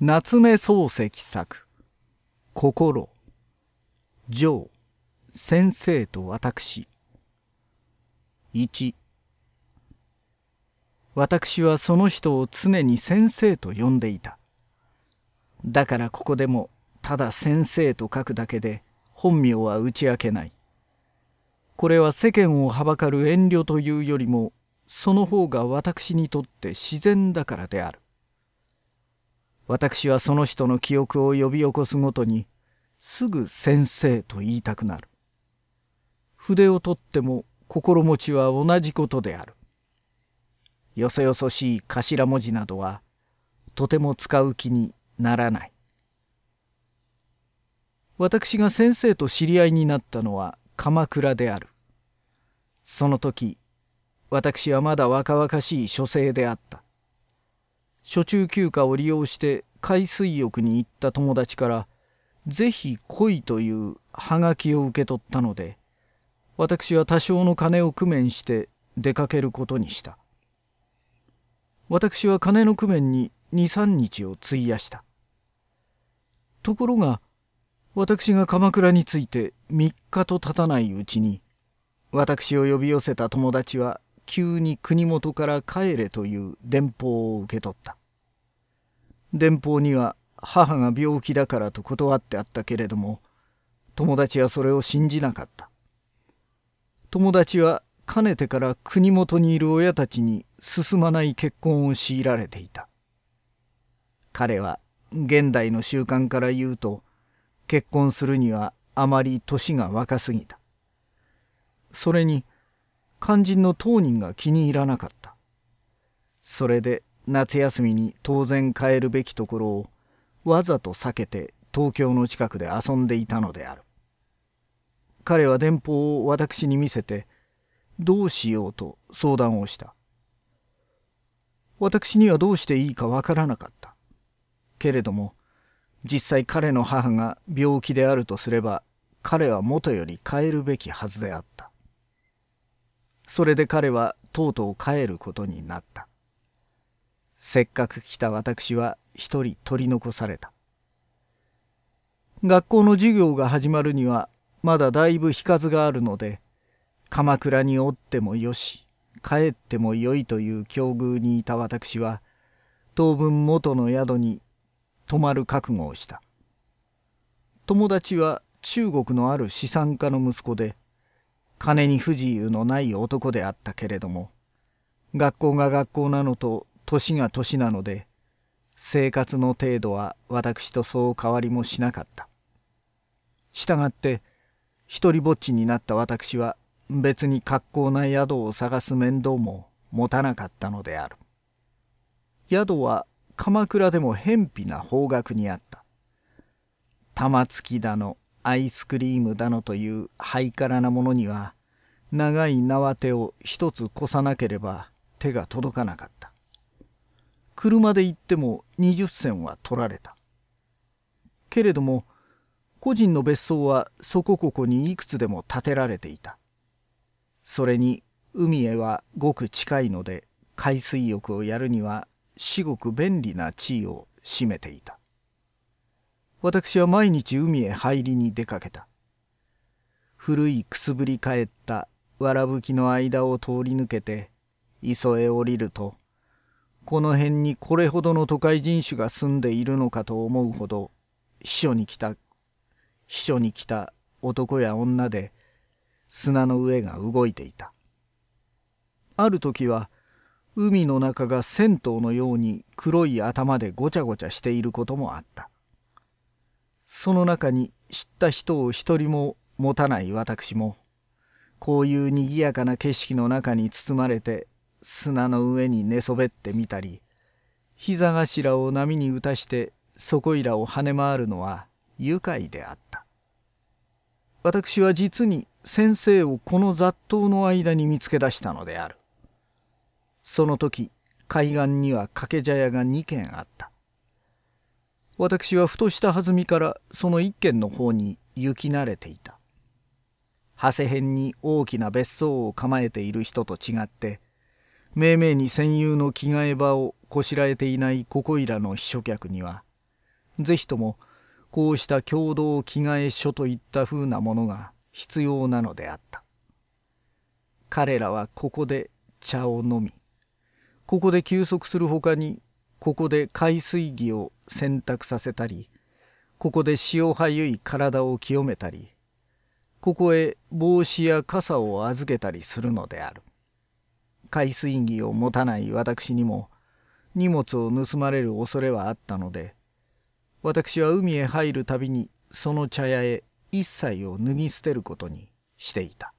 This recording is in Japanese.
夏目漱石作「心」上先生と私。1私はその人を常に先生と呼んでいた。だからここでもただ先生と書くだけで本名は打ち明けない。これは世間をはばかる遠慮というよりもその方が私にとって自然だからである。私はその人の記憶を呼び起こすごとにすぐ先生と言いたくなる。筆を取っても心持ちは同じことである。よそよそしい頭文字などはとても使う気にならない。私が先生と知り合いになったのは鎌倉である。その時私はまだ若々しい書生であった。初中休暇を利用して海水浴に行った友達からぜひ来いというはがきを受け取ったので私は多少の金を工面して出かけることにした。私は金の工面に23日を費やした。ところが私が鎌倉に着いて3日と経たないうちに私を呼び寄せた友達は急に国元から帰れという電報を受け取った。電報には母が病気だからと断ってあったけれども友達はそれを信じなかった。友達はかねてから国元にいる親たちに進まない結婚を強いられていた。彼は現代の習慣から言うと結婚するにはあまり年が若すぎた。それに肝心の当人が気に入らなかった。それで夏休みに当然帰るべきところをわざと避けて東京の近くで遊んでいたのである。彼は電報を私に見せてどうしようと相談をした。私にはどうしていいかわからなかった。けれども実際彼の母が病気であるとすれば彼は元より帰るべきはずであった。それで彼はとうとう帰ることになった。せっかく来た私は一人取り残された。学校の授業が始まるにはまだだいぶ日数があるので鎌倉におってもよし帰ってもよいという境遇にいた私は当分元の宿に泊まる覚悟をした。友達は中国のある資産家の息子で金に不自由のない男であったけれども学校が学校なのと年が年なので生活の程度は私とそう変わりもしなかった。したがって一りぼっちになった私は別に格好な宿を探す面倒も持たなかったのである。宿は鎌倉でも偏僻な方角にあった。玉突きだのアイスクリームだのというハイカラなものには長い縄手を一つ越さなければ手が届かなかった。車で行っても20銭は取られた。けれども個人の別荘はそこここにいくつでも建てられていた。それに海へはごく近いので海水浴をやるには至極便利な地位を占めていた。私は毎日海へ入りに出かけた。古いくすぶり返ったわらぶきの間を通り抜けて磯へ降りるとこの辺にこれほどの都会人種が住んでいるのかと思うほど秘書に来た秘書に来た男や女で砂の上が動いていた。ある時は海の中が銭湯のように黒い頭でごちゃごちゃしていることもあった。その中に知った人を一人も持たない私もこういうにぎやかな景色の中に包まれて砂の上に寝そべってみたり膝頭を波に打たしてそこいらを跳ね回るのは愉快であった。私は実に先生をこの雑踏の間に見つけ出したのである。その時海岸には掛け茶屋が2軒あった。私はふとした弾みからその一軒の方に行き慣れていた。長谷辺に大きな別荘を構えている人と違ってめいめいに戦友の着替え場をこしらえていないここいらの秘書客には是非ともこうした共同着替え書といったふうなものが必要なのであった。彼らはここで茶を飲みここで休息するほかにここで海水着を洗濯させたりここで潮はゆい体を清めたりここへ帽子や傘を預けたりするのである。海水着を持たない私にも荷物を盗まれる恐れはあったので私は海へ入るたびにその茶屋へ一切を脱ぎ捨てることにしていた。